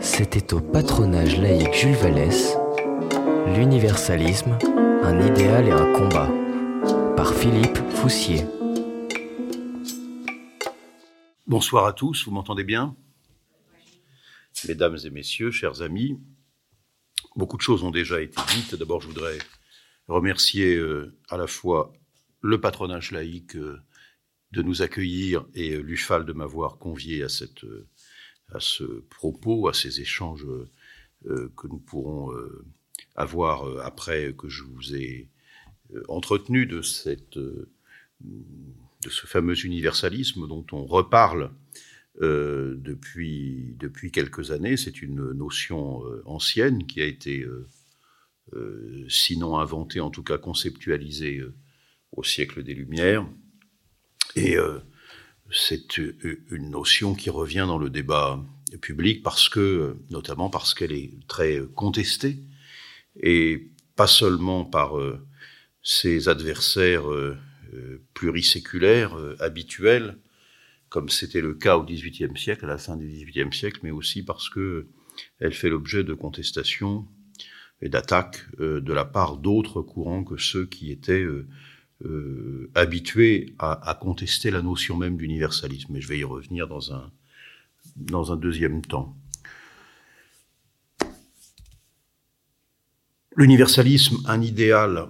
C'était au patronage laïque Jules Vallès, L'universalisme, un idéal et un combat, par Philippe Foussier. Bonsoir à tous, vous m'entendez bien? Mesdames et messieurs, chers amis, beaucoup de choses ont déjà été dites. D'abord, je voudrais remercier euh, à la fois le patronage laïque euh, de nous accueillir et euh, l'UFAL de m'avoir convié à, cette, à ce propos, à ces échanges que nous pourrons avoir après que je vous ai entretenu de, cette, de ce fameux universalisme dont on reparle euh, depuis, quelques années. C'est une notion euh, ancienne qui a été, euh, sinon inventée, en tout cas conceptualisée au siècle des Lumières. Et c'est une notion qui revient dans le débat public parce que, notamment parce qu'elle est très contestée et pas seulement par ses adversaires pluriséculaires habituels, comme c'était le cas au XVIIIe siècle, à la fin du XVIIIe siècle, mais aussi parce que elle fait l'objet de contestations et d'attaques euh, de la part d'autres courants que ceux qui étaient euh, habitués à, contester la notion même d'universalisme. Mais je vais y revenir dans un, dans un deuxième temps. L'universalisme, un idéal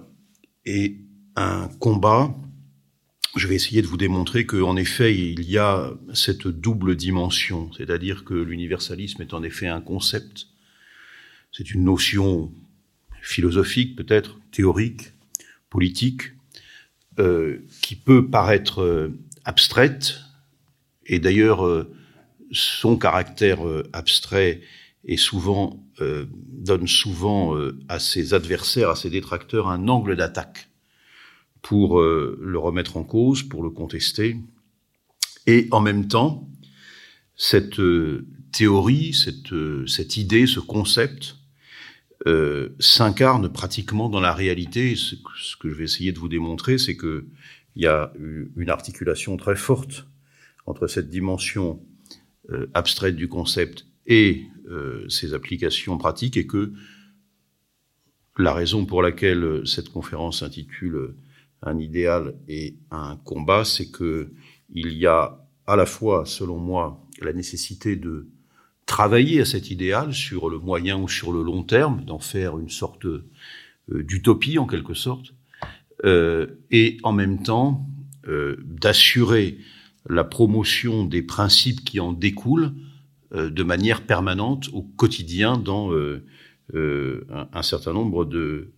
et un combat, je vais essayer de vous démontrer qu'en effet, il y a cette double dimension, c'est-à-dire que l'universalisme est en effet un concept, c'est une notion philosophique peut-être, théorique, politique, qui peut paraître euh, abstraite, et d'ailleurs euh, son caractère abstrait souvent donne souvent à ses adversaires, à ses détracteurs, un angle d'attaque pour euh, le remettre en cause, pour le contester. Et en même temps, cette euh, théorie, euh, cette idée, ce concept s'incarne pratiquement dans la réalité. Ce, que je vais essayer de vous démontrer, c'est qu'il y a une articulation très forte entre cette dimension abstraite du concept et ses applications pratiques et que la raison pour laquelle cette conférence s'intitule un idéal et un combat, c'est que il y a à la fois, selon moi, la nécessité de travailler à cet idéal sur le moyen ou sur le long terme, d'en faire une sorte euh, d'utopie en quelque sorte, euh, et en même temps euh, d'assurer la promotion des principes qui en découlent de manière permanente au quotidien dans un, un, certain nombre de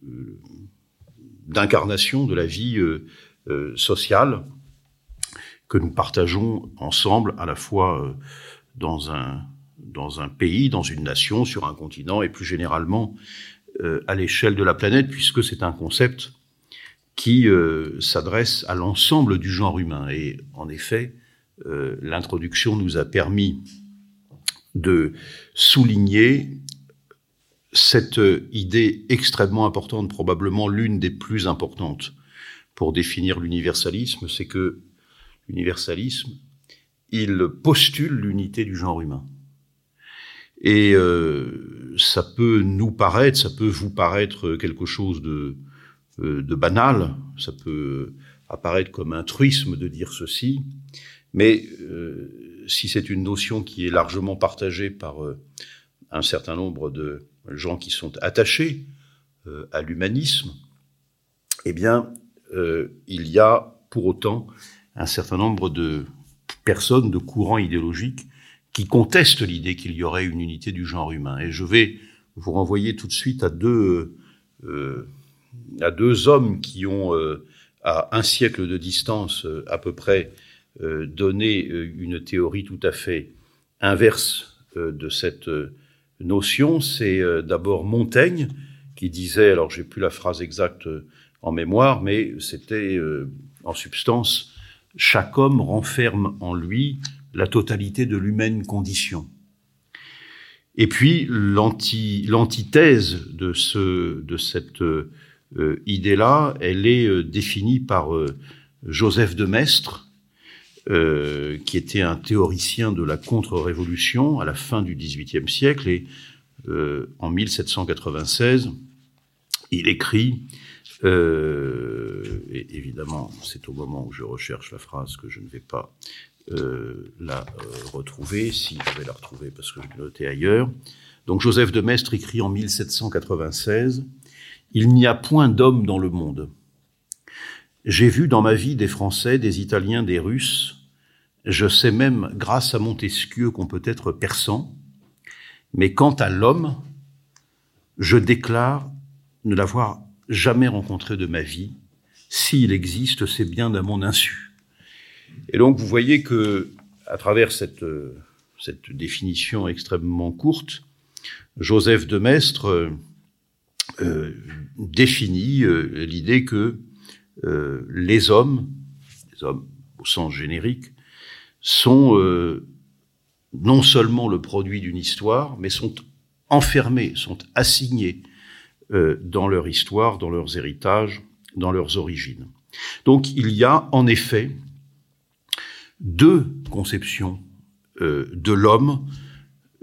d'incarnation de la vie euh, euh, sociale que nous partageons ensemble à la fois euh, dans un dans un pays, dans une nation, sur un continent et plus généralement à l'échelle de la planète, puisque c'est un concept qui s'adresse à l'ensemble du genre humain. Et en effet, l'introduction nous a permis de souligner cette idée extrêmement importante, probablement l'une des plus importantes pour définir l'universalisme, c'est que l'universalisme, il postule l'unité du genre humain. Et euh, ça peut nous paraître, ça peut vous paraître quelque chose de, euh, de banal, ça peut apparaître comme un truisme de dire ceci, mais euh, si c'est une notion qui est largement partagée par un certain nombre de gens qui sont attachés à l'humanisme, eh bien, il y a pour autant un certain nombre de personnes, de courants idéologiques qui contestent l'idée qu'il y aurait une unité du genre humain. Et je vais vous renvoyer tout de suite à deux, euh, à deux hommes qui ont, à un siècle de distance à peu près, donné une théorie tout à fait inverse de cette notion, c'est euh, d'abord Montaigne qui disait, alors j'ai plus la phrase exacte euh, en mémoire, mais c'était euh, en substance, chaque homme renferme en lui la totalité de l'humaine condition. Et puis l'antithèse de, ce, de cette idée-là, elle est définie par Joseph de Maistre, euh, qui était un théoricien de la contre-révolution à la fin du XVIIIe siècle. Et euh, en 1796, il écrit, euh, et évidemment, c'est au moment où je recherche la phrase que je ne vais pas euh, la euh, retrouver, si je vais la retrouver parce que je l'ai notée ailleurs. Donc Joseph de Maistre écrit en 1796 Il n'y a point d'homme dans le monde. J'ai vu dans ma vie des Français, des Italiens, des Russes. Je sais même, grâce à Montesquieu, qu'on peut être persan. Mais quant à l'homme, je déclare ne l'avoir jamais rencontré de ma vie. S'il existe, c'est bien à mon insu. Et donc, vous voyez que, à travers cette, définition extrêmement courte, Joseph de Maistre euh, euh définit euh, l'idée que les hommes, les hommes au sens générique, sont non seulement le produit d'une histoire, mais sont enfermés, sont assignés dans leur histoire, dans leurs héritages, dans leurs origines. Donc il y a en effet deux conceptions euh, de l'homme,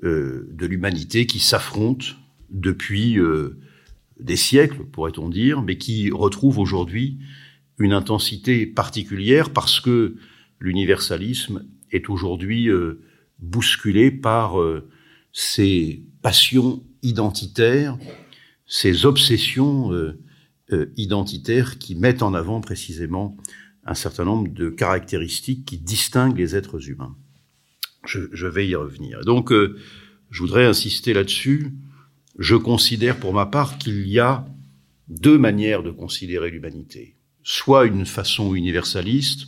euh, de l'humanité qui s'affrontent depuis euh, des siècles, pourrait-on dire, mais qui retrouvent aujourd'hui une intensité particulière parce que l'universalisme est aujourd'hui bousculé par ces passions identitaires, ces obsessions identitaires qui mettent en avant précisément un certain nombre de caractéristiques qui distinguent les êtres humains. Je, je vais y revenir. Donc, euh, je voudrais insister là-dessus. Je considère pour ma part qu'il y a deux manières de considérer l'humanité. Soit une façon universaliste,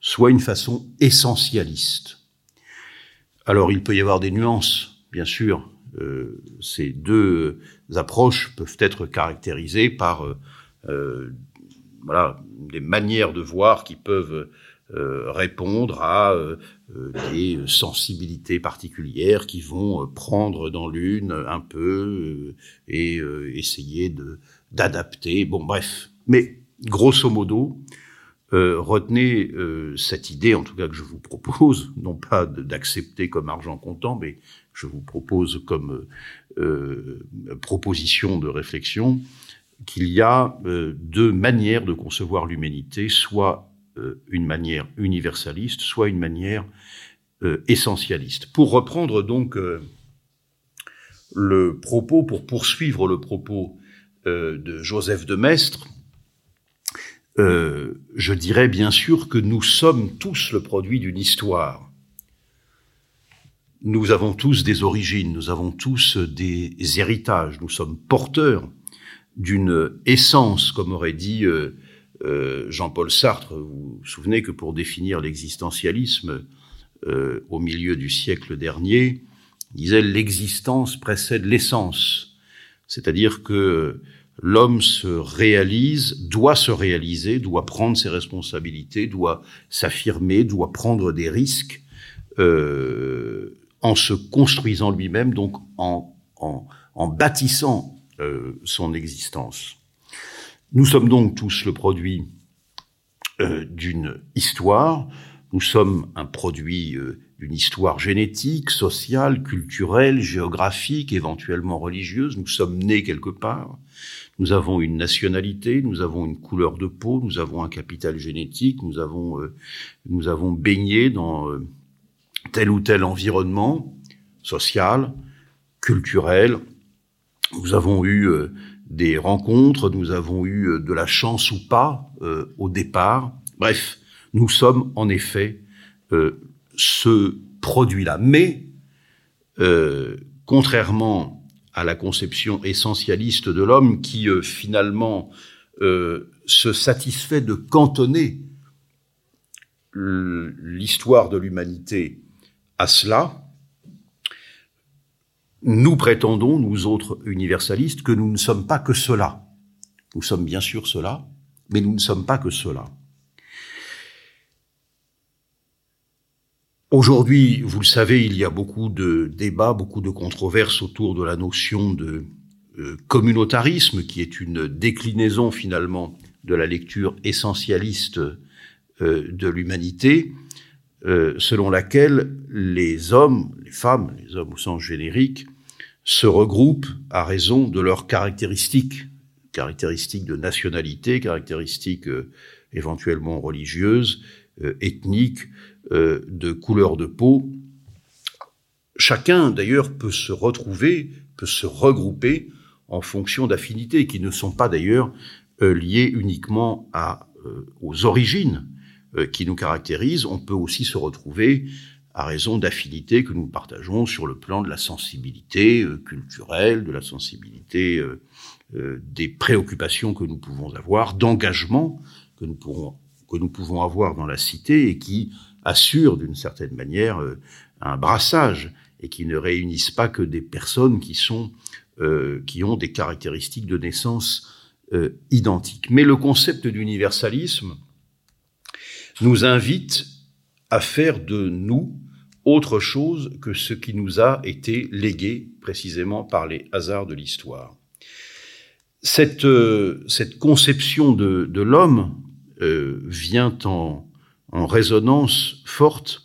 soit une façon essentialiste. Alors, il peut y avoir des nuances, bien sûr. Euh, ces deux approches peuvent être caractérisées par euh, euh voilà, des manières de voir qui peuvent euh, répondre à euh, euh, des sensibilités particulières qui vont prendre dans l'une un peu et essayer de d'adapter. Bon, bref. Mais grosso modo, retenez cette idée, en tout cas que je vous propose, non pas d'accepter comme argent comptant, mais je vous propose comme proposition de réflexion qu'il y a euh, deux manières de concevoir l'humanité, soit euh, une manière universaliste, soit une manière euh, essentialiste. Pour reprendre donc le propos, pour poursuivre le propos de Joseph de Maistre, je dirais bien sûr que nous sommes tous le produit d'une histoire. Nous avons tous des origines, nous avons tous des héritages, nous sommes porteurs d'une essence, comme aurait dit euh, euh, Jean-Paul Sartre. Vous vous souvenez que pour définir l'existentialisme euh, au milieu du siècle dernier, il disait l'existence précède l'essence, c'est-à-dire que l'homme se réalise, doit se réaliser, doit prendre ses responsabilités, doit s'affirmer, doit prendre des risques en se construisant lui-même, donc en, bâtissant euh, son existence. Nous sommes donc tous le produit euh, d'une histoire, nous sommes un produit euh, d'une histoire génétique, sociale, culturelle, géographique, éventuellement religieuse, nous sommes nés quelque part, nous avons une nationalité, nous avons une couleur de peau, nous avons un capital génétique, nous avons, nous avons baigné dans tel ou tel environnement social, culturel, nous avons eu euh, des rencontres, nous avons eu euh, de la chance ou pas euh, au départ. Bref, nous sommes en effet ce produit-là. Mais, contrairement à la conception essentialiste de l'homme qui finalement se satisfait de cantonner l'histoire de l'humanité à cela, nous prétendons, nous autres universalistes, que nous ne sommes pas que cela. Nous sommes bien sûr cela, mais nous ne sommes pas que cela. Aujourd'hui, vous le savez, il y a beaucoup de débats, beaucoup de controverses autour de la notion de euh, communautarisme, qui est une déclinaison finalement de la lecture essentialiste euh, de l'humanité. Selon laquelle les hommes, les femmes, les hommes au sens générique, se regroupent à raison de leurs caractéristiques, caractéristiques de nationalité, caractéristiques éventuellement religieuses, ethniques, de couleur de peau. Chacun, d'ailleurs, peut se retrouver, peut se regrouper en fonction d'affinités qui ne sont pas d'ailleurs euh, liées uniquement euh, aux origines euh, qui nous caractérisent. On peut aussi se retrouver à raison d'affinités que nous partageons sur le plan de la sensibilité culturelle, de la sensibilité des préoccupations que nous pouvons avoir, d'engagement que nous que nous pouvons avoir dans la cité et qui assurent d'une certaine manière un brassage et qui ne réunissent pas que des personnes qui sont euh, qui ont des caractéristiques de naissance euh, identiques. Mais le concept d'universalisme nous invite à faire de nous autre chose que ce qui nous a été légué précisément par les hasards de l'histoire. Cette, euh, cette conception de, de l'homme euh, vient en, en résonance forte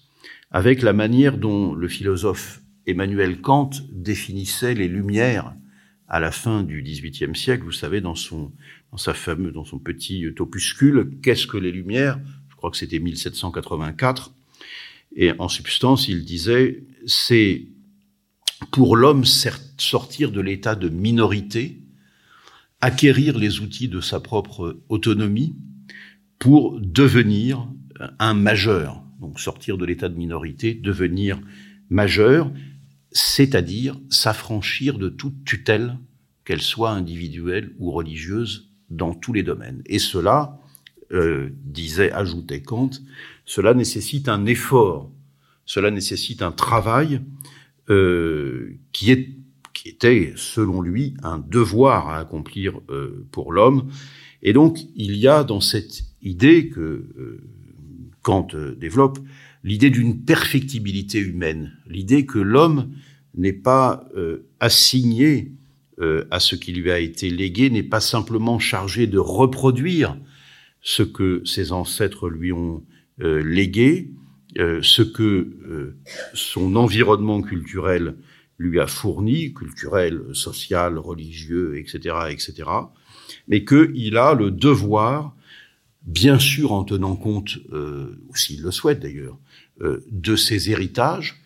avec la manière dont le philosophe Emmanuel Kant définissait les lumières à la fin du XVIIIe siècle, vous savez, dans son, dans sa fameuse, dans son petit opuscule, qu'est-ce que les Lumières? Crois que c'était 1784. Et en substance, il disait, c'est pour l'homme sortir de l'état de minorité, acquérir les outils de sa propre autonomie pour devenir un majeur. Donc sortir de l'état de minorité, devenir majeur, c'est-à-dire s'affranchir de toute tutelle, qu'elle soit individuelle ou religieuse, dans tous les domaines. Et cela, euh, disait, ajoutait Kant, cela nécessite un effort, cela nécessite un travail euh, qui, est, qui était, selon lui, un devoir à accomplir euh, pour l'homme. Et donc, il y a dans cette idée que Kant développe l'idée d'une perfectibilité humaine, l'idée que l'homme n'est pas assigné à ce qui lui a été légué, n'est pas simplement chargé de reproduire ce que ses ancêtres lui ont euh, légué, ce que son environnement culturel lui a fourni, culturel, social, religieux, etc., etc., mais qu'il a le devoir, bien sûr en tenant compte, euh, s'il le souhaite d'ailleurs, euh, de ses héritages,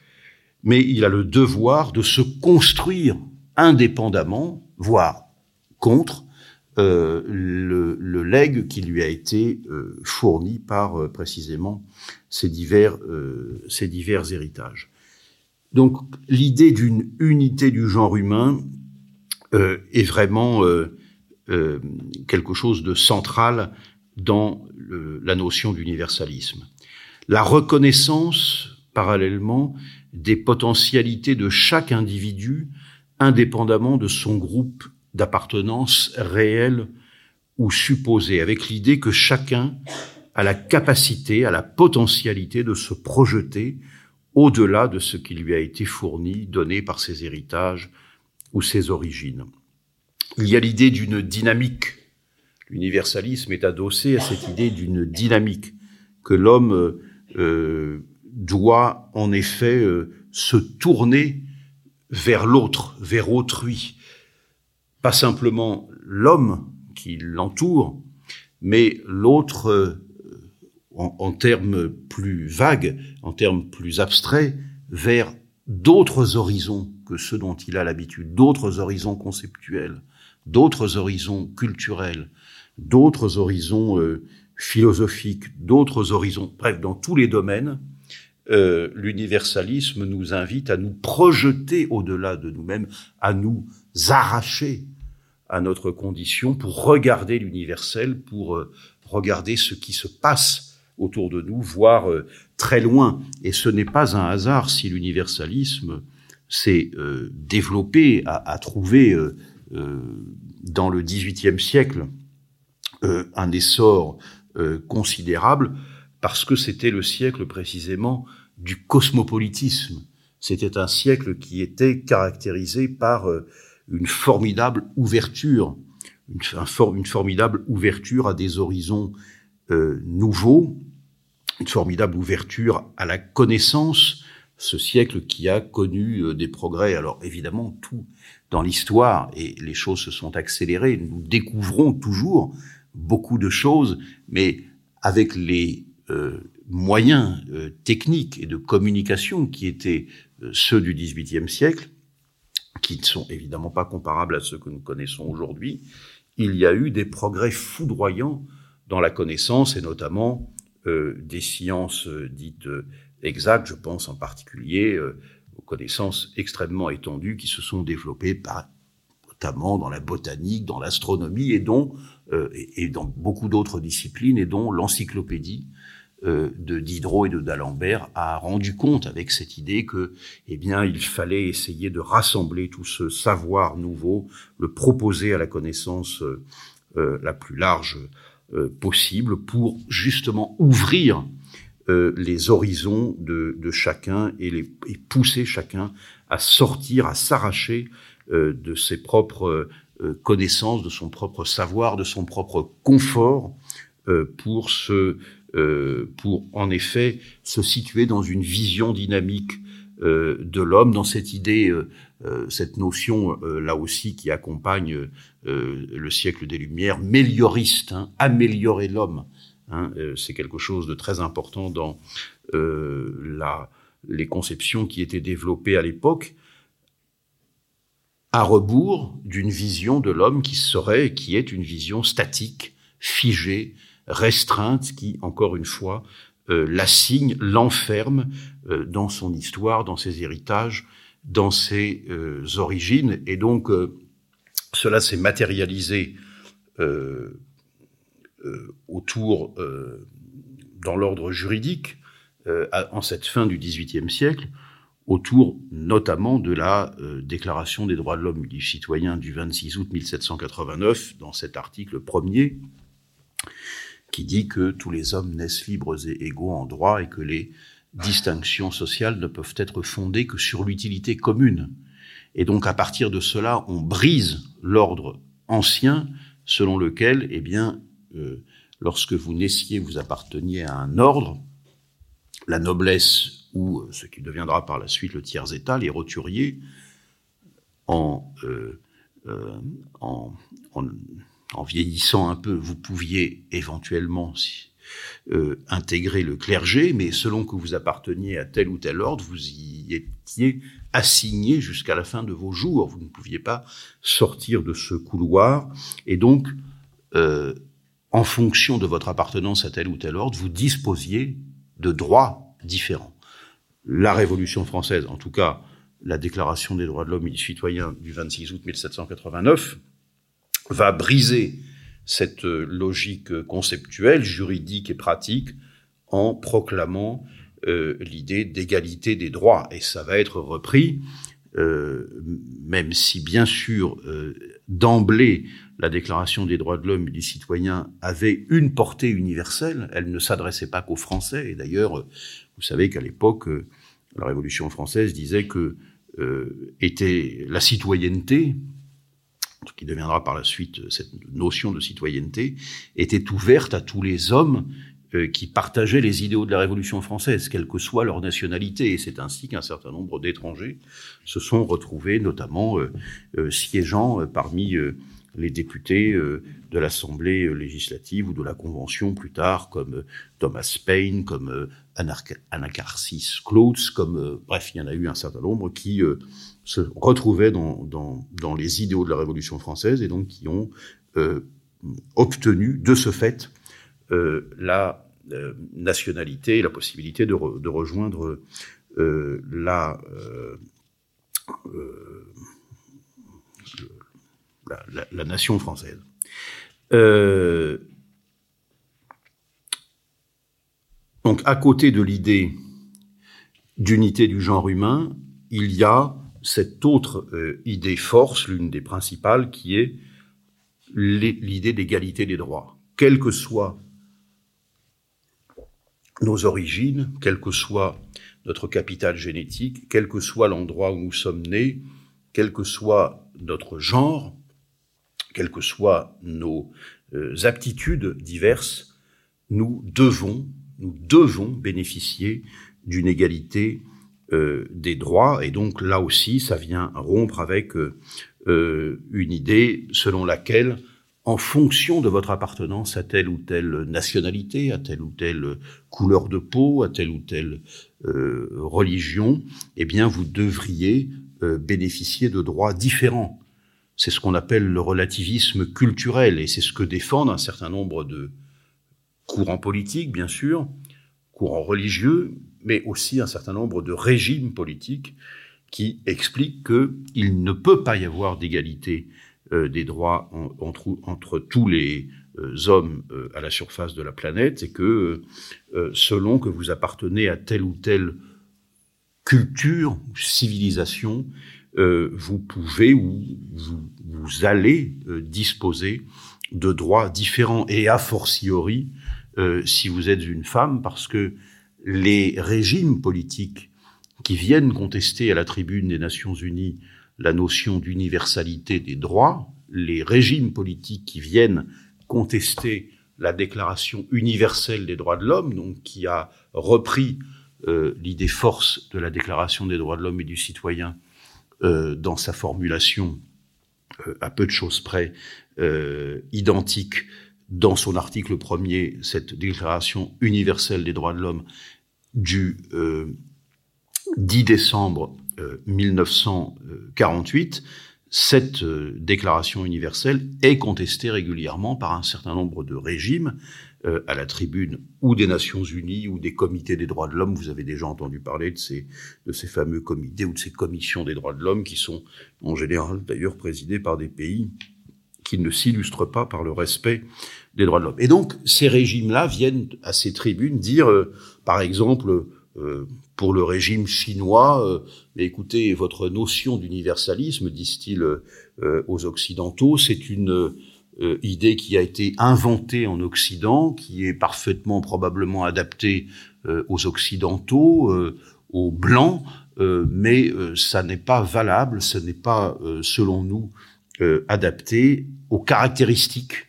mais il a le devoir de se construire indépendamment, voire contre, euh, le, le, legs qui lui a été euh, fourni par euh, précisément ces divers, euh, ces divers héritages. Donc l'idée d'une unité du genre humain est vraiment quelque chose de central dans la notion d'universalisme la reconnaissance, parallèlement, des potentialités de chaque individu, indépendamment de son groupe d'appartenance réel ou supposé, avec l'idée que chacun a la capacité, a la potentialité de se projeter au-delà de ce qui lui a été fourni, donné par ses héritages ou ses origines. Il y a l'idée d'une dynamique. L'universalisme est adossé à cette idée d'une dynamique que l'homme euh, doit en effet euh, se tourner vers l'autre, vers autrui. Pas simplement l'homme qui l'entoure, mais l'autre euh, en, termes plus vagues, en termes plus abstraits, vers d'autres horizons que ceux dont il a l'habitude, d'autres horizons conceptuels, d'autres horizons culturels, d'autres horizons euh, philosophiques, d'autres horizons, bref, dans tous les domaines, euh, l'universalisme nous invite à nous projeter au-delà de nous-mêmes, à nous arracher à notre condition pour regarder l'universel, pour euh, regarder ce qui se passe autour de nous, voire euh, très loin. Et ce n'est pas un hasard si l'universalisme s'est euh, développé, a, a trouvé dans le XVIIIe siècle un essor considérable parce que c'était le siècle précisément du cosmopolitisme. C'était un siècle qui était caractérisé par une formidable ouverture, une, un for une, formidable ouverture à des horizons euh, nouveaux, une formidable ouverture à la connaissance, ce siècle qui a connu euh, des progrès. Alors évidemment, tout dans l'histoire, et les choses se sont accélérées, nous découvrons toujours beaucoup de choses, mais avec les euh, moyens euh, techniques et de communication qui étaient ceux du XVIIIe siècle, qui ne sont évidemment pas comparables à ceux que nous connaissons aujourd'hui, il y a eu des progrès foudroyants dans la connaissance et notamment euh, des sciences euh, dites euh, exactes, je pense en particulier aux connaissances extrêmement étendues qui se sont développées notamment dans la botanique, dans l'astronomie et et, dans beaucoup d'autres disciplines et dont l'encyclopédie de Diderot et de d'Alembert a rendu compte avec cette idée que, eh bien, il fallait essayer de rassembler tout ce savoir nouveau, le proposer à la connaissance la plus large euh, possible pour justement ouvrir euh, les horizons de, chacun et, et, pousser chacun à sortir, à s'arracher euh, de ses propres connaissances, de son propre savoir, de son propre confort, pour se, pour en effet se situer dans une vision dynamique de l'homme, dans cette idée euh, cette notion euh, là aussi qui accompagne euh, le siècle des Lumières, mélioriste, hein, améliorer l'homme. Hein, c'est quelque chose de très important dans la, les conceptions qui étaient développées à l'époque, à rebours d'une vision de l'homme qui serait, qui est une vision statique, figée, restreinte, qui, encore une fois, l'assigne, l'enferme dans son histoire, dans ses héritages, dans ses euh, origines. Et donc, euh, cela s'est matérialisé euh, autour, dans l'ordre juridique, en cette fin du XVIIIe siècle, autour notamment de la Déclaration des droits de l'homme et du citoyen du 26 août 1789, dans cet article premier, qui dit que tous les hommes naissent libres et égaux en droit et que les distinctions sociales ne peuvent être fondées que sur l'utilité commune. Et donc à partir de cela, on brise l'ordre ancien selon lequel, eh bien, euh, lorsque vous naissiez, vous apparteniez à un ordre, la noblesse ou euh, ce qui deviendra par la suite le tiers état, les roturiers, en, euh, en, vieillissant un peu, vous pouviez éventuellement, euh, intégrer le clergé, mais selon que vous apparteniez à tel ou tel ordre, vous y étiez assigné jusqu'à la fin de vos jours. Vous ne pouviez pas sortir de ce couloir. Et donc, euh, en fonction de votre appartenance à tel ou tel ordre, vous disposiez de droits différents. La Révolution française, en tout cas la Déclaration des droits de l'homme et du citoyen du 26 août 1789, va briser cette euh, logique conceptuelle, juridique et pratique en proclamant euh, l'idée d'égalité des droits. Et ça va être repris, euh, même si bien sûr d'emblée la Déclaration des droits de l'homme et du citoyen avait une portée universelle, elle ne s'adressait pas qu'aux Français. Et d'ailleurs, vous savez qu'à l'époque, la Révolution française disait que était la citoyenneté, qui deviendra par la suite euh, cette notion de citoyenneté, était ouverte à tous les hommes euh, qui partageaient les idéaux de la Révolution française, quelle que soit leur nationalité. Et c'est ainsi qu'un certain nombre d'étrangers se sont retrouvés, notamment euh, siégeant parmi les députés de l'Assemblée législative ou de la Convention plus tard, comme Thomas Paine, comme Anacarsis Clotes, comme bref, il y en a eu un certain nombre qui se retrouvaient dans, dans, les idéaux de la Révolution française et donc qui ont euh, obtenu de ce fait euh, la euh, nationalité et la possibilité de, de rejoindre la, la, nation française. donc à côté de l'idée d'unité du genre humain, il y a cette autre euh, idée force, l'une des principales, qui est l'idée d'égalité des droits. Quelle que soit nos origines, quel que soit notre capital génétique, quel que soit l'endroit où nous sommes nés, quel que soit notre genre, quelles que soient nos euh, aptitudes diverses, nous devons nous devons bénéficier d'une égalité des droits. Et donc là aussi, ça vient rompre avec euh, euh, une idée selon laquelle, en fonction de votre appartenance à telle ou telle nationalité, à telle ou telle couleur de peau, à telle ou telle religion, eh bien, vous devriez bénéficier de droits différents. C'est ce qu'on appelle le relativisme culturel, et c'est ce que défendent un certain nombre de courants politiques, bien sûr, courants religieux, mais aussi un certain nombre de régimes politiques qui expliquent qu'il ne peut pas y avoir d'égalité euh, des droits entre, tous les euh, hommes euh, à la surface de la planète et que selon que vous appartenez à telle ou telle culture ou civilisation, vous pouvez ou vous allez disposer de droits différents et a fortiori si vous êtes une femme parce que les régimes politiques qui viennent contester à la tribune des Nations Unies la notion d'universalité des droits, les régimes politiques qui viennent contester la Déclaration universelle des droits de l'homme, donc qui a repris euh, l'idée force de la Déclaration des droits de l'homme et du citoyen euh, dans sa formulation euh, à peu de choses près identique dans son article premier, cette Déclaration universelle des droits de l'homme du 10 euh, décembre 1948, euh, cette euh, déclaration universelle est contestée régulièrement par un certain nombre de régimes à la tribune ou des Nations Unies ou des comités des droits de l'homme. Vous avez déjà entendu parler de ces, de ces fameux comités ou de ces commissions des droits de l'homme qui sont en général d'ailleurs présidés par des pays qui ne s'illustrent pas par le respect des droits de l'homme. Et donc ces régimes-là viennent à ces tribunes dire par exemple, euh, pour le régime chinois, euh, écoutez, votre notion d'universalisme, disent-ils euh, aux Occidentaux, c'est une idée qui a été inventée en Occident, qui est parfaitement probablement adaptée aux Occidentaux, aux Blancs, mais ça n'est pas valable, ce n'est pas, selon nous, adapté aux caractéristiques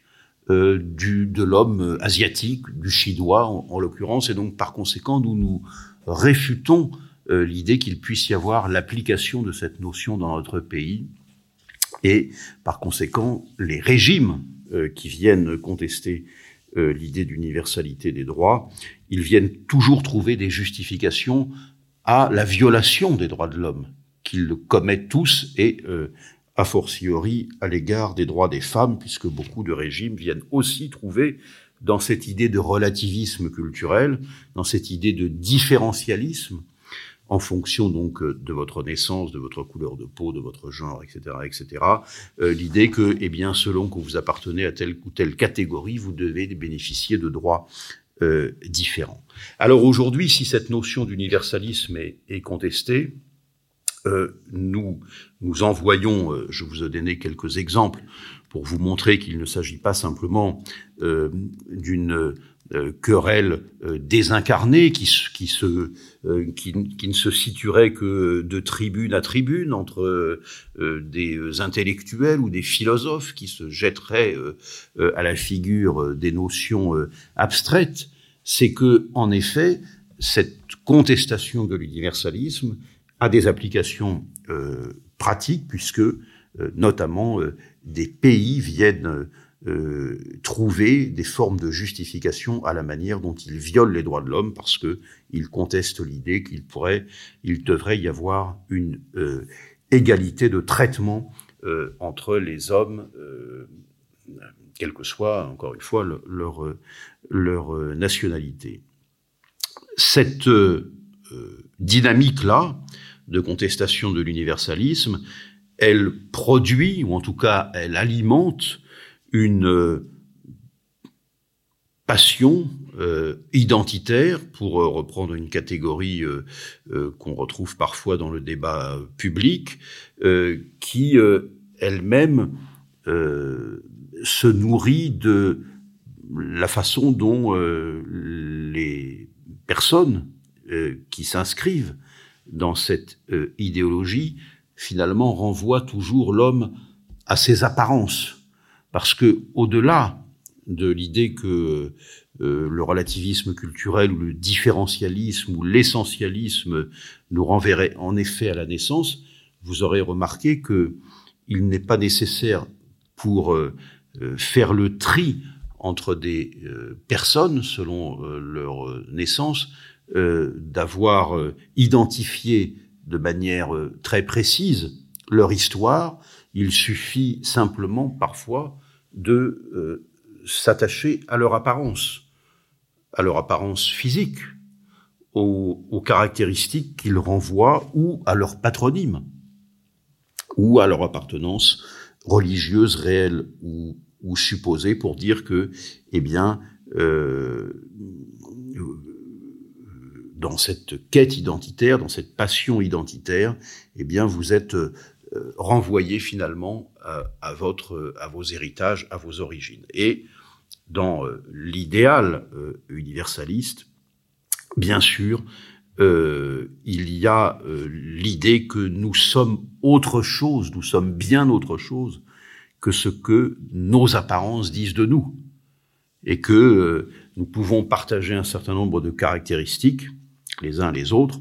euh, du, de l'homme asiatique, du chinois en, l'occurrence, et donc par conséquent nous nous réfutons euh, l'idée qu'il puisse y avoir l'application de cette notion dans notre pays, et par conséquent les régimes euh, qui viennent contester l'idée d'universalité des droits, ils viennent toujours trouver des justifications à la violation des droits de l'homme qu'ils commettent tous et a fortiori à l'égard des droits des femmes, puisque beaucoup de régimes viennent aussi trouver dans cette idée de relativisme culturel, dans cette idée de différentialisme, en fonction donc de votre naissance, de votre couleur de peau, de votre genre, etc., etc. Euh, L'idée que, eh bien, selon que vous appartenez à telle ou telle catégorie, vous devez bénéficier de droits euh, différents. Alors aujourd'hui, si cette notion d'universalisme est contestée, euh, nous nous envoyons, euh, je vous ai donné quelques exemples pour vous montrer qu'il ne s'agit pas simplement euh, d'une querelle désincarnée qui, qui, se, qui, ne se situerait que de tribune à tribune entre des intellectuels ou des philosophes qui se jetteraient à la figure des notions abstraites, c'est que, en effet, cette contestation de l'universalisme a des applications euh, pratiques puisque euh, notamment euh, des pays viennent trouver des formes de justification à la manière dont ils violent les droits de l'homme parce que ils contestent l'idée qu'il pourrait, il devrait y avoir une égalité de traitement entre les hommes, quelle que soit encore une fois leur leur nationalité. Cette dynamique là de contestation de l'universalisme, elle produit, ou en tout cas elle alimente une euh, passion euh, identitaire, pour euh, reprendre une catégorie qu'on retrouve parfois dans le débat public, qui elle-même se nourrit de la façon dont les personnes qui s'inscrivent dans cette euh, idéologie, finalement, renvoie toujours l'homme à ses apparences. Parce que, au-delà de l'idée que euh, le relativisme culturel ou le différentialisme ou l'essentialisme nous renverrait en effet à la naissance, vous aurez remarqué que il n'est pas nécessaire pour euh, faire le tri entre des personnes selon leur naissance d'avoir identifié de manière très précise leur histoire. Il suffit simplement parfois de s'attacher à leur apparence, à leur apparence physique, aux, caractéristiques qu'ils renvoient ou à leur patronyme, ou à leur appartenance religieuse réelle ou, ou supposée pour dire que, eh bien, euh, dans cette quête identitaire, dans cette passion identitaire, eh bien, vous êtes euh, renvoyé finalement à, à, votre, à vos héritages, à vos origines. Et dans euh, l'idéal euh, universaliste, bien sûr, euh, il y a l'idée que nous sommes autre chose, nous sommes bien autre chose que ce que nos apparences disent de nous, et que nous pouvons partager un certain nombre de caractéristiques les uns les autres,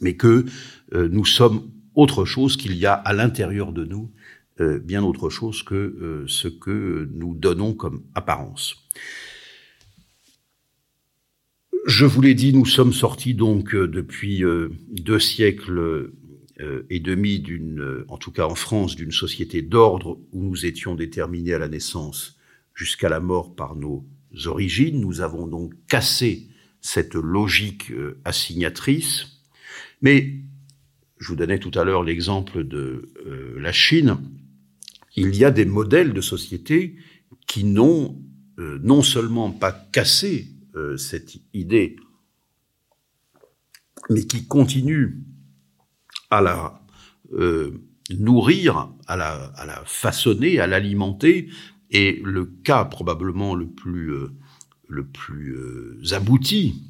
mais que nous sommes autre chose qu'il y a à l'intérieur de nous euh, bien autre chose que euh, ce que nous donnons comme apparence. Je vous l'ai dit, nous sommes sortis donc euh, depuis deux siècles et demi d'une, en tout cas en France, d'une société d'ordre où nous étions déterminés à la naissance jusqu'à la mort par nos origines. Nous avons donc cassé cette logique assignatrice. Mais je vous donnais tout à l'heure l'exemple de la Chine il y a des modèles de société qui n'ont euh, non seulement pas cassé euh, cette idée, mais qui continuent à la euh, nourrir, à la, façonner, à l'alimenter. Et le cas probablement le plus, le plus abouti,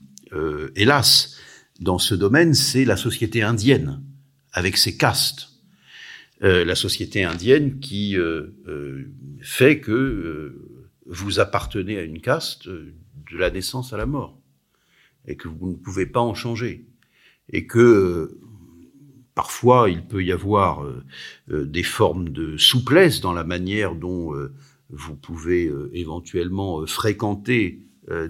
hélas, dans ce domaine, c'est la société indienne, avec ses castes. Euh, la société indienne qui euh, euh, fait que vous appartenez à une caste de la naissance à la mort et que vous ne pouvez pas en changer et que parfois il peut y avoir des formes de souplesse dans la manière dont vous pouvez éventuellement fréquenter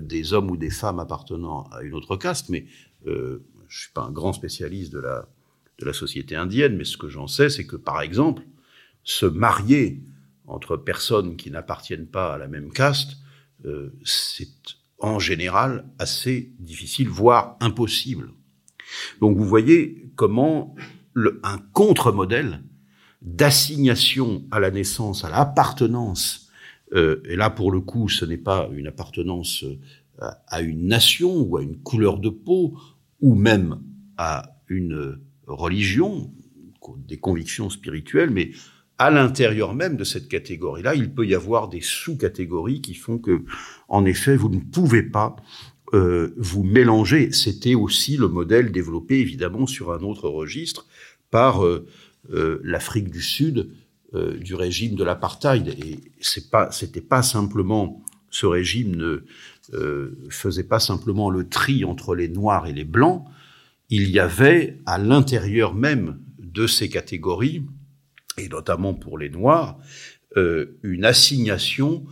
des hommes ou des femmes appartenant à une autre caste, mais je suis pas un grand spécialiste de la société indienne, mais ce que j'en sais, c'est que par exemple, se marier entre personnes qui n'appartiennent pas à la même caste, euh, c'est en général assez difficile, voire impossible. Donc vous voyez comment un contre-modèle d'assignation à la naissance, à l'appartenance, euh, et là pour le coup ce n'est pas une appartenance à, euh, à une nation ou à une couleur de peau, ou même à une religion, des convictions spirituelles, mais à l'intérieur même de cette catégorie-là, il peut y avoir des sous-catégories qui font que, en effet, vous ne pouvez pas euh, vous mélanger. C'était aussi le modèle développé, évidemment, sur un autre registre par euh, euh, l'Afrique du Sud du régime de l'apartheid. Et c'est pas, c'était pas simplement ce régime ne faisait pas simplement le tri entre les noirs et les blancs, il y avait à l'intérieur même de ces catégories, et notamment pour les Noirs, euh, une assignation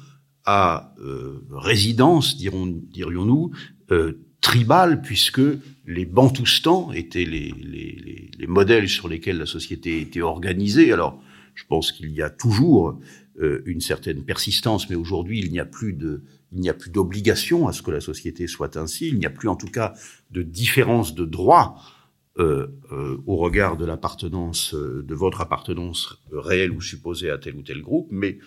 à euh, résidence, dirions-nous, euh, tribale, puisque les Bantoustans étaient les, les, les, modèles sur lesquels la société était organisée. Alors, je pense qu'il y a toujours euh, une certaine persistance, mais aujourd'hui, il n'y a plus de il n'y a plus d'obligation à ce que la société soit ainsi, il n'y a plus en tout cas de différence de droit euh, euh, au regard de l'appartenance, de votre appartenance réelle ou supposée à tel ou tel groupe, mais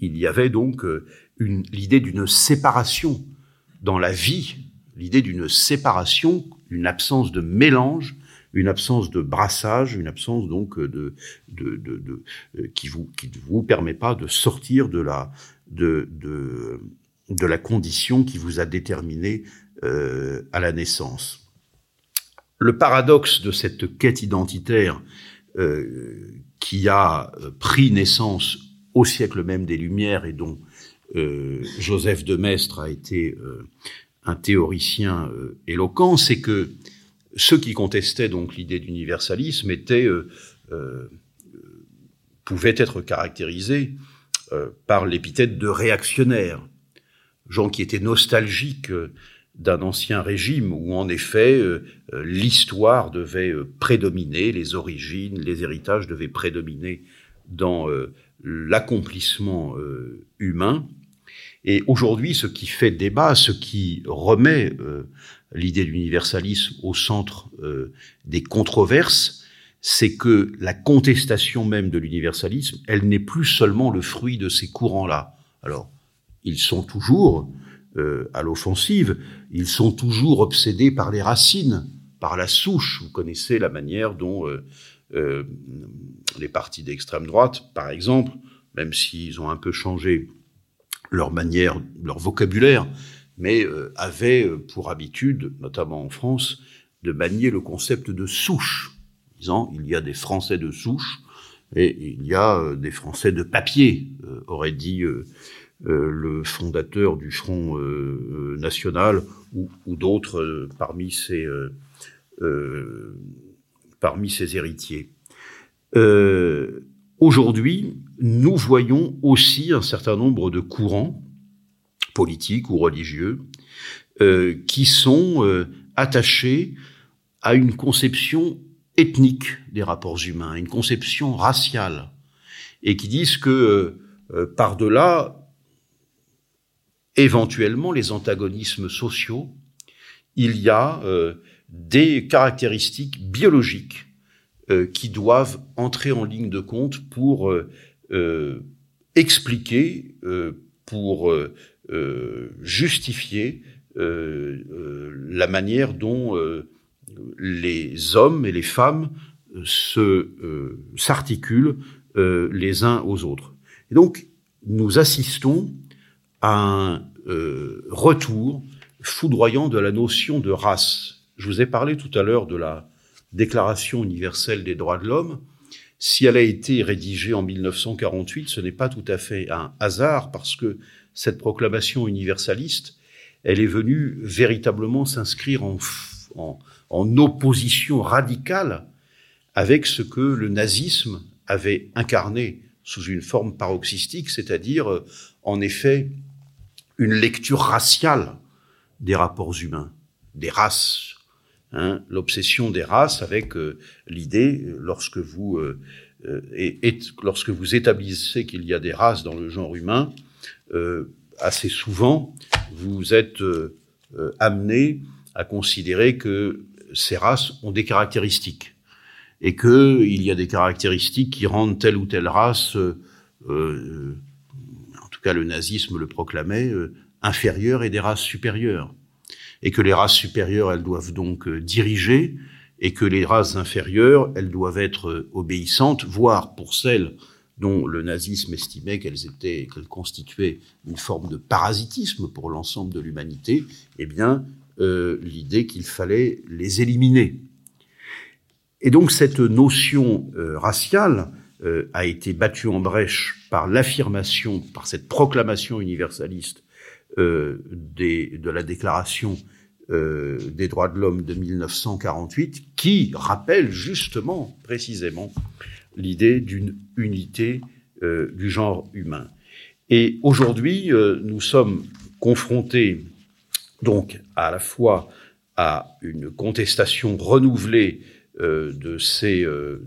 il y avait donc euh, l'idée d'une séparation dans la vie, l'idée d'une séparation, une absence de mélange, une absence de brassage, une absence donc de, de, de qui vous qui vous permet pas de sortir de la de, de la condition qui vous a déterminé euh, à la naissance. Le paradoxe de cette quête identitaire euh, qui a pris naissance au siècle même des Lumières et dont Joseph de Maistre a été un théoricien éloquent, c'est que ceux qui contestaient donc l'idée d'universalisme étaient pouvaient être caractérisés par l'épithète de réactionnaire, gens qui étaient nostalgiques d'un ancien régime où en effet euh, euh, l'histoire devait euh, prédominer, les origines, les héritages devaient prédominer dans l'accomplissement humain. Et aujourd'hui, ce qui fait débat, ce qui remet l'idée d'universalisme au centre des controverses, c'est que la contestation même de l'universalisme, elle n'est plus seulement le fruit de ces courants-là. Alors, ils sont toujours euh, à l'offensive. Ils sont toujours obsédés par les racines, par la souche. Vous connaissez la manière dont euh, euh, les partis d'extrême droite, par exemple, même s'ils ont un peu changé leur manière, leur vocabulaire, mais avaient pour habitude, notamment en France, de manier le concept de souche, disant il y a des Français de souche et il y a des Français de papier, aurait dit euh, le fondateur du Front euh, euh, National ou, d'autres parmi ses parmi ses héritiers. Aujourd'hui, nous voyons aussi un certain nombre de courants politiques ou religieux qui sont attachés à une conception ethnique des rapports humains, une conception raciale, et qui disent que par-delà éventuellement les antagonismes sociaux, il y a euh, des caractéristiques biologiques euh, qui doivent entrer en ligne de compte pour euh, expliquer, pour justifier la manière dont les hommes et les femmes se s'articulent les uns aux autres. Donc, nous assistons à un euh, retour foudroyant de la notion de race. Je vous ai parlé tout à l'heure de la Déclaration universelle des droits de l'homme. Si elle a été rédigée en 1948, ce n'est pas tout à fait un hasard parce que cette proclamation universaliste, elle est venue véritablement s'inscrire en, opposition radicale avec ce que le nazisme avait incarné sous une forme paroxystique, c'est-à-dire, euh, en effet, une lecture raciale des rapports humains, des races. Hein, L'obsession des races avec euh, l'idée, lorsque vous euh, euh, lorsque vous établissez qu'il y a des races dans le genre humain, assez souvent vous êtes amené à considérer que ces races ont des caractéristiques et que il y a des caractéristiques qui rendent telle ou telle race tout cas le nazisme le proclamait, inférieure et des races supérieures. Et que les races supérieures, elles doivent donc euh, diriger, et que les races inférieures, elles doivent être euh, obéissantes, voire pour celles dont le nazisme estimait qu'elles étaient, qu'elles constituaient une forme de parasitisme pour l'ensemble de l'humanité, eh bien, l'idée qu'il fallait les éliminer. Et donc cette notion raciale, euh, a été battu en brèche par l'affirmation, par cette proclamation universaliste euh, des, de la Déclaration euh, des droits de l'homme de 1948, qui rappelle justement, précisément, l'idée d'une unité euh, du genre humain. Et aujourd'hui, euh, nous sommes confrontés donc à la fois à une contestation renouvelée euh, euh,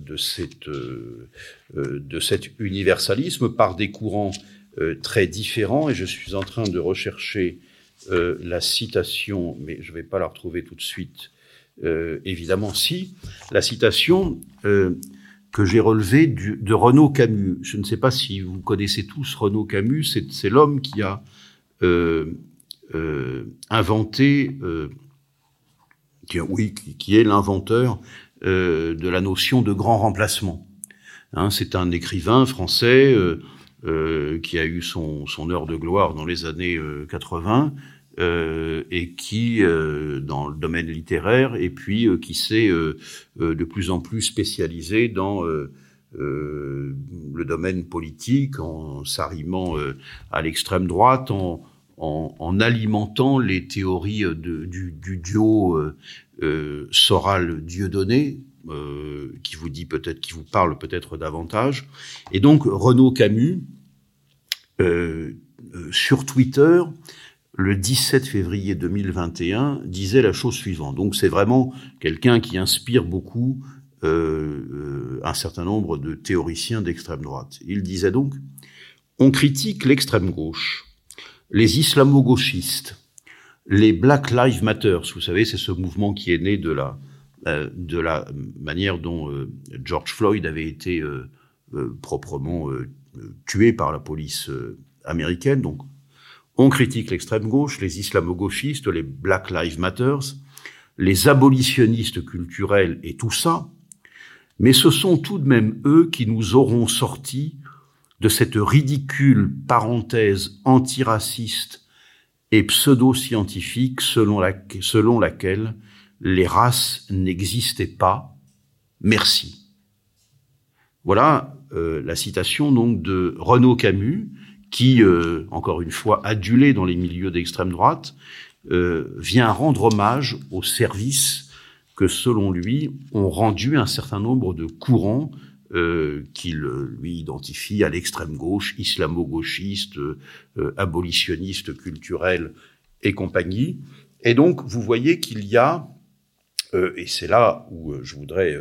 euh, de cet universalisme par des courants très différents. Et je suis en train de rechercher la citation, mais je ne vais pas la retrouver tout de suite. évidemment, si la citation que j'ai relevée de Renaud Camus. Je ne sais pas si vous connaissez tous Renaud Camus. C'est l'homme qui a inventé, qui, oui, qui est l'inventeur euh, de la notion de grand remplacement. Hein, c'est un écrivain français euh, euh, qui a eu son, heure de gloire dans les années 80 et qui, dans le domaine littéraire, et puis qui s'est de plus en plus spécialisé dans le domaine politique en s'arrimant à l'extrême droite, en, en, alimentant les théories du, du, duo Soral-Dieudonné, qui vous dit peut-être, qui vous parle peut-être davantage. Et donc Renaud Camus, sur Twitter, le 17 février 2021, disait la chose suivante. Donc c'est vraiment quelqu'un qui inspire beaucoup euh, euh, un certain nombre de théoriciens d'extrême droite. Il disait donc, on critique l'extrême gauche, les islamo-gauchistes, les Black Lives Matter, vous savez, c'est ce mouvement qui est né de la, euh, de la manière dont George Floyd avait été proprement tué par la police américaine, donc on critique l'extrême gauche, les islamo-gauchistes, les Black Lives Matter, les abolitionnistes culturels et tout ça, mais ce sont tout de même eux qui nous auront sortis de cette ridicule parenthèse antiraciste et pseudo-scientifique selon laquelle les races n'existaient pas. Merci. Voilà euh, la citation donc de Renaud Camus, qui, euh, encore une fois, adulé dans les milieux d'extrême droite, euh, vient rendre hommage aux services que, selon lui, ont rendu un certain nombre de courants euh, qu'il lui identifie à l'extrême gauche, islamo-gauchiste, euh, abolitionniste culturel et compagnie. Et donc, vous voyez qu'il y a, et c'est là où je voudrais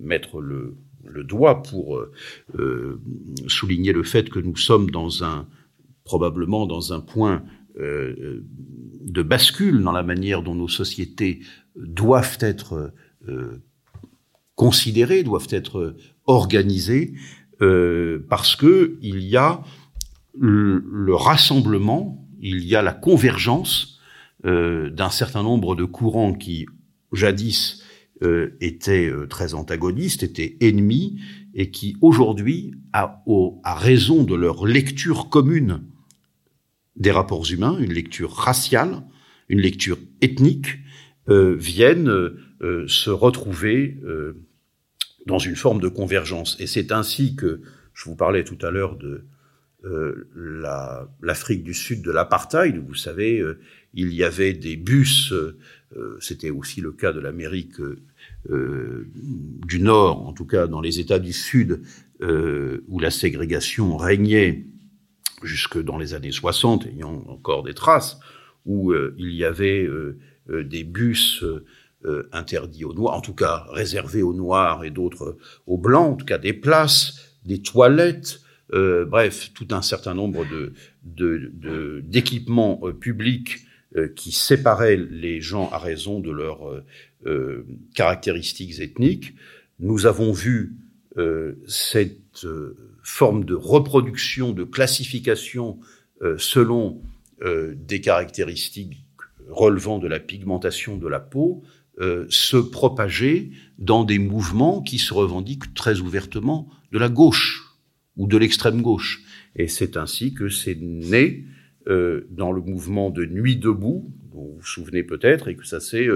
mettre le, doigt pour euh, euh, souligner le fait que nous sommes dans un probablement dans un point euh, de bascule dans la manière dont nos sociétés doivent être considérées, doivent être organisées, parce que il y a le, rassemblement, il y a la convergence d'un certain nombre de courants qui jadis euh, étaient euh, très antagonistes, étaient ennemis, et qui aujourd'hui, à, à raison de leur lecture commune des rapports humains, une lecture raciale, une lecture ethnique, euh, viennent euh, se retrouver dans une forme de convergence. Et c'est ainsi que, je vous parlais tout à l'heure de l'Afrique du Sud de l'apartheid, vous savez, il y avait des bus, c'était aussi le cas de l'Amérique euh, du Nord, en tout cas dans les États du Sud, euh, où la ségrégation régnait jusque dans les années 60, ayant encore des traces, où euh, il y avait des bus interdits aux Noirs, en tout cas réservés aux Noirs et d'autres aux Blancs, en tout cas des places, des toilettes, bref, tout un certain nombre de d'équipements publics qui séparaient les gens à raison de leur euh, caractéristiques ethniques. Nous avons vu euh, cette euh, forme de reproduction, de classification selon des caractéristiques relevant de la pigmentation de la peau se propager dans des mouvements qui se revendiquent très ouvertement de la gauche ou de l'extrême gauche. Et c'est ainsi que c'est né dans le mouvement de Nuit debout, dont vous vous souvenez peut-être, et que ça s'est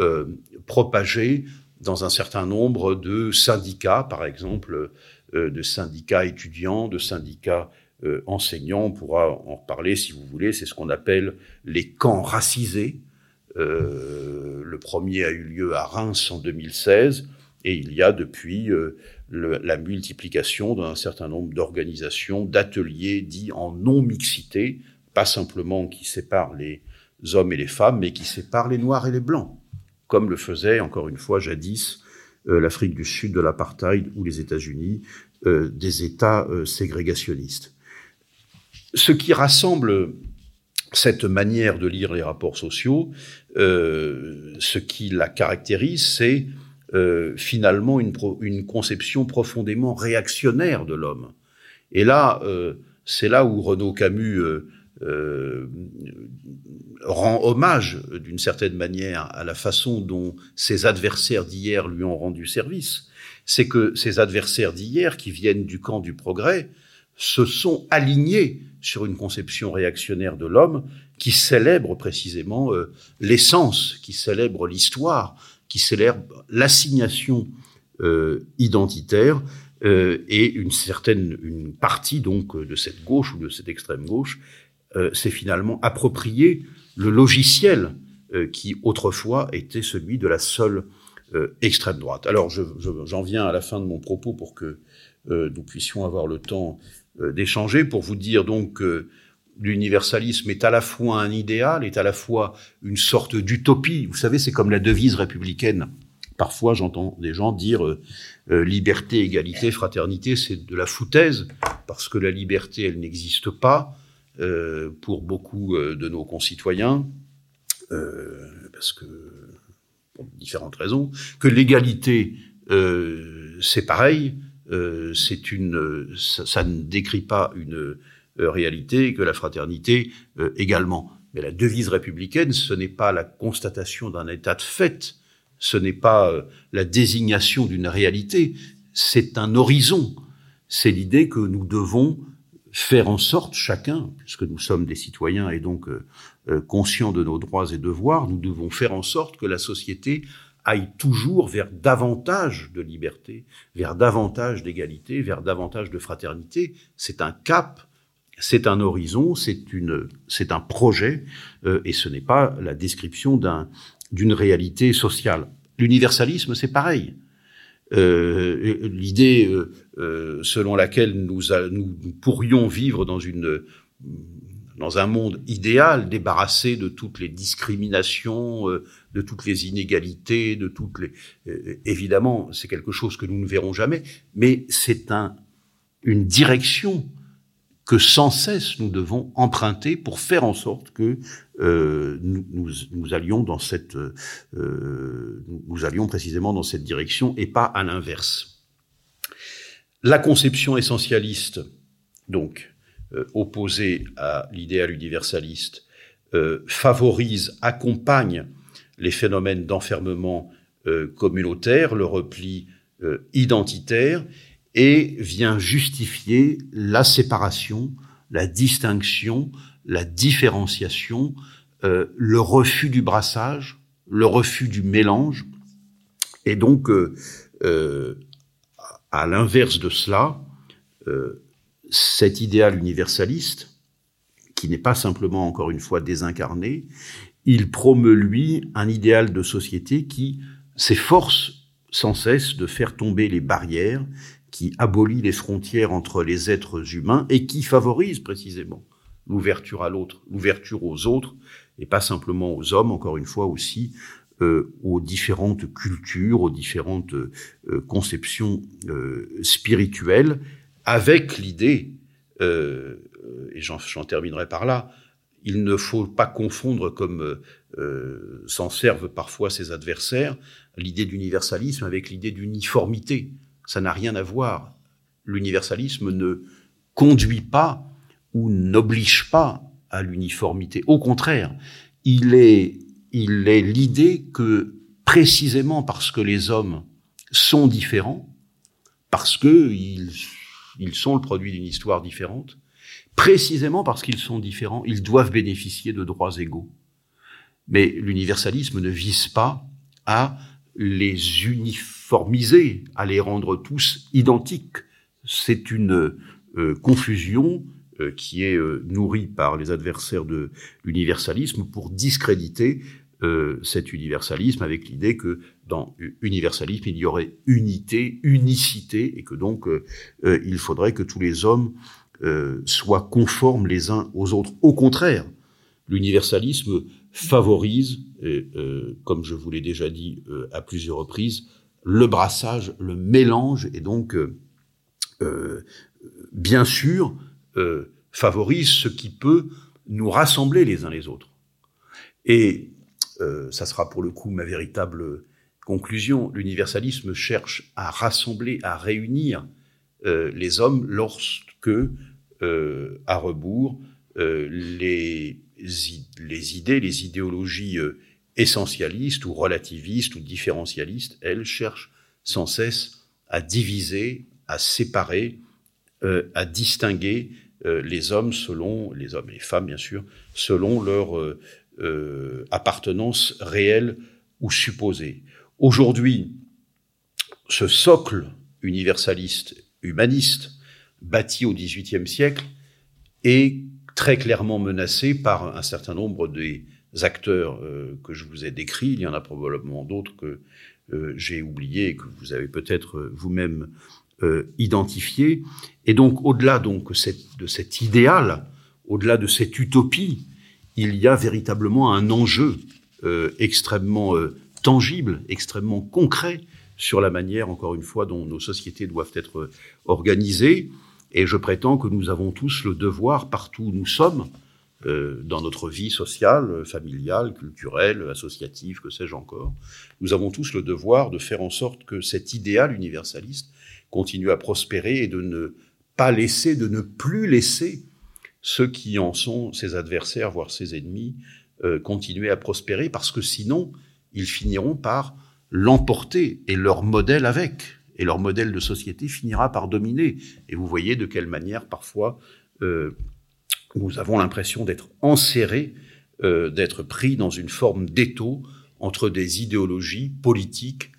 euh, propagé dans un certain nombre de syndicats, par exemple, euh, de syndicats étudiants, de syndicats euh, enseignants. On pourra en reparler si vous voulez. C'est ce qu'on appelle les camps racisés. le premier a eu lieu à Reims en 2016 et il y a depuis la multiplication d'un certain nombre d'organisations, d'ateliers dits en non-mixité, pas simplement qui séparent les hommes et les femmes, mais qui séparent les noirs et les blancs comme le faisait, encore une fois, jadis euh, l'Afrique du Sud de l'apartheid ou les États-Unis, euh, des États euh, ségrégationnistes. Ce qui rassemble cette manière de lire les rapports sociaux, ce qui la caractérise, c'est finalement une, conception profondément réactionnaire de l'homme. Et là, c'est là où Renaud Camus euh, rend hommage d'une certaine manière à la façon dont ses adversaires d'hier lui ont rendu service, c'est que ces adversaires d'hier qui viennent du camp du progrès se sont alignés sur une conception réactionnaire de l'homme qui célèbre précisément euh, l'essence, qui célèbre l'histoire, qui célèbre l'assignation identitaire et une certaine une partie donc de cette gauche ou de cette extrême gauche s'est finalement approprié le logiciel qui autrefois était celui de la seule extrême droite. Alors j'en viens à la fin de mon propos pour que nous puissions avoir le temps d'échanger, pour vous dire donc que l'universalisme est à la fois un idéal, est à la fois une sorte d'utopie. Vous savez, c'est comme la devise républicaine. Parfois, j'entends des gens dire euh, euh, liberté, égalité, fraternité, c'est de la foutaise, parce que la liberté, elle n'existe pas euh, pour beaucoup de nos concitoyens, parce que pour différentes raisons, que l'égalité, c'est pareil, c'est une, ça, ne décrit pas une euh, réalité que la fraternité euh, également. Mais la devise républicaine, ce n'est pas la constatation d'un état de fait, ce n'est pas euh, la désignation d'une réalité, c'est un horizon. C'est l'idée que nous devons faire en sorte, chacun, puisque nous sommes des citoyens et donc conscients de nos droits et devoirs, nous devons faire en sorte que la société aille toujours vers davantage de liberté, vers davantage d'égalité, vers davantage de fraternité. C'est un cap c'est un horizon, c'est un projet, euh, et ce n'est pas la description d'un, d'une réalité sociale. L'universalisme, c'est pareil. Euh, l'idée euh, euh selon laquelle nous, nous, pourrions vivre dans une dans un monde idéal, débarrassé de toutes les discriminations, euh, de toutes les inégalités, de toutes les. évidemment, c'est quelque chose que nous ne verrons jamais, mais c'est un, une direction que sans cesse nous devons emprunter pour faire en sorte que euh, nous, allions dans cette, euh, nous allions précisément dans cette direction et pas à l'inverse. La conception essentialiste, donc euh, opposée à l'idéal universaliste, favorise, accompagne les phénomènes d'enfermement communautaire, le repli identitaire, et vient justifier la séparation, la distinction, la différenciation, euh, le refus du brassage, le refus du mélange. Et donc, euh, euh, à l'inverse de cela, cet idéal universaliste, qui n'est pas simplement, encore une fois, désincarné, il promeut, lui, un idéal de société qui s'efforce sans cesse de faire tomber les barrières qui abolit les frontières entre les êtres humains et qui favorise précisément l'ouverture à l'autre, l'ouverture aux autres, et pas simplement aux hommes, encore une fois aussi, euh, aux différentes cultures, aux différentes euh, conceptions euh, spirituelles, avec l'idée, et j'en terminerai par là, il ne faut pas confondre, comme s'en servent parfois ses adversaires, l'idée d'universalisme avec l'idée d'uniformité. Ça n'a rien à voir. L'universalisme ne conduit pas ou n'oblige pas à l'uniformité. Au contraire, il est, il est l'idée que précisément parce que les hommes sont différents, parce que ils, ils sont le produit d'une histoire différente, précisément parce qu'ils sont différents, ils doivent bénéficier de droits égaux. Mais l'universalisme ne vise pas à les uniformiser, à les rendre tous identiques. C'est une euh, confusion euh, qui est euh, nourrie par les adversaires de l'universalisme pour discréditer cet universalisme avec l'idée que dans universalisme, il y aurait unité, unicité, et que donc il faudrait que tous les hommes soient conformes les uns aux autres. Au contraire, l'universalisme favorise, euh, comme je vous l'ai déjà dit euh, à plusieurs reprises, le brassage, le mélange, et donc, euh, bien sûr, favorise ce qui peut nous rassembler les uns les autres. Et ça sera pour le coup ma véritable conclusion. L'universalisme cherche à rassembler, à réunir les hommes lorsque, à rebours, les les idées, les idéologies euh, essentialistes ou relativistes ou différentialistes, elles cherchent sans cesse à diviser, à séparer, euh, à distinguer euh, les hommes selon, les hommes et les femmes bien sûr, selon leur appartenance réelle ou supposée. Aujourd'hui, ce socle universaliste, humaniste, bâti au XVIIIe siècle, est très clairement menacé par un certain nombre des acteurs euh, que je vous ai décrits. Il y en a probablement d'autres que euh, j'ai oubliés et que vous avez peut-être euh, vous-même identifiés. Et donc, au-delà donc de cet idéal, au-delà de cette utopie, il y a véritablement un enjeu extrêmement tangible, extrêmement concret sur la manière, encore une fois, dont nos sociétés doivent être organisées. Et je prétends que nous avons tous le devoir, partout où nous sommes, euh, dans notre vie sociale, familiale, culturelle, associative, que sais-je encore, nous avons tous le devoir de faire en sorte que cet idéal universaliste continue à prospérer et de ne pas laisser, de ne plus laisser ceux qui en sont ses adversaires, voire ses ennemis, euh, continuer à prospérer, parce que sinon, ils finiront par l'emporter et leur modèle avec et leur modèle de société finira par dominer. Et vous voyez de quelle manière parfois euh, nous avons l'impression d'être enserrés, euh, d'être pris dans une forme d'étau entre des idéologies politiques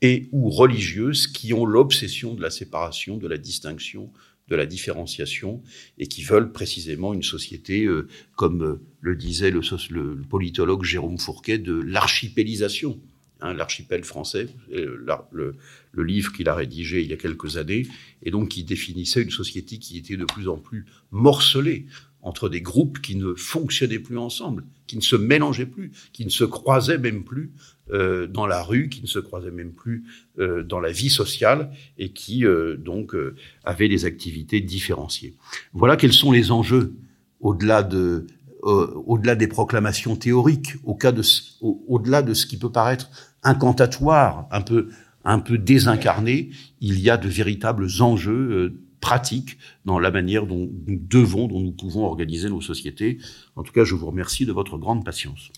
et ou religieuses qui ont l'obsession de la séparation, de la distinction, de la différenciation et qui veulent précisément une société, euh, comme le disait le, le politologue Jérôme Fourquet, de l'archipélisation. Hein, l'archipel français, le, le, livre qu'il a rédigé il y a quelques années, et donc qui définissait une société qui était de plus en plus morcelée entre des groupes qui ne fonctionnaient plus ensemble, qui ne se mélangeaient plus, qui ne se croisaient même plus euh, dans la rue, qui ne se croisaient même plus euh, dans la vie sociale et qui euh, donc avaient des activités différenciées. Voilà quels sont les enjeux au-delà de euh, au-delà des proclamations théoriques, au au-delà de ce qui peut paraître incantatoire, un peu, un peu désincarné, il y a de véritables enjeux euh, pratiques dans la manière dont nous devons, dont nous pouvons organiser nos sociétés. En tout cas, je vous remercie de votre grande patience.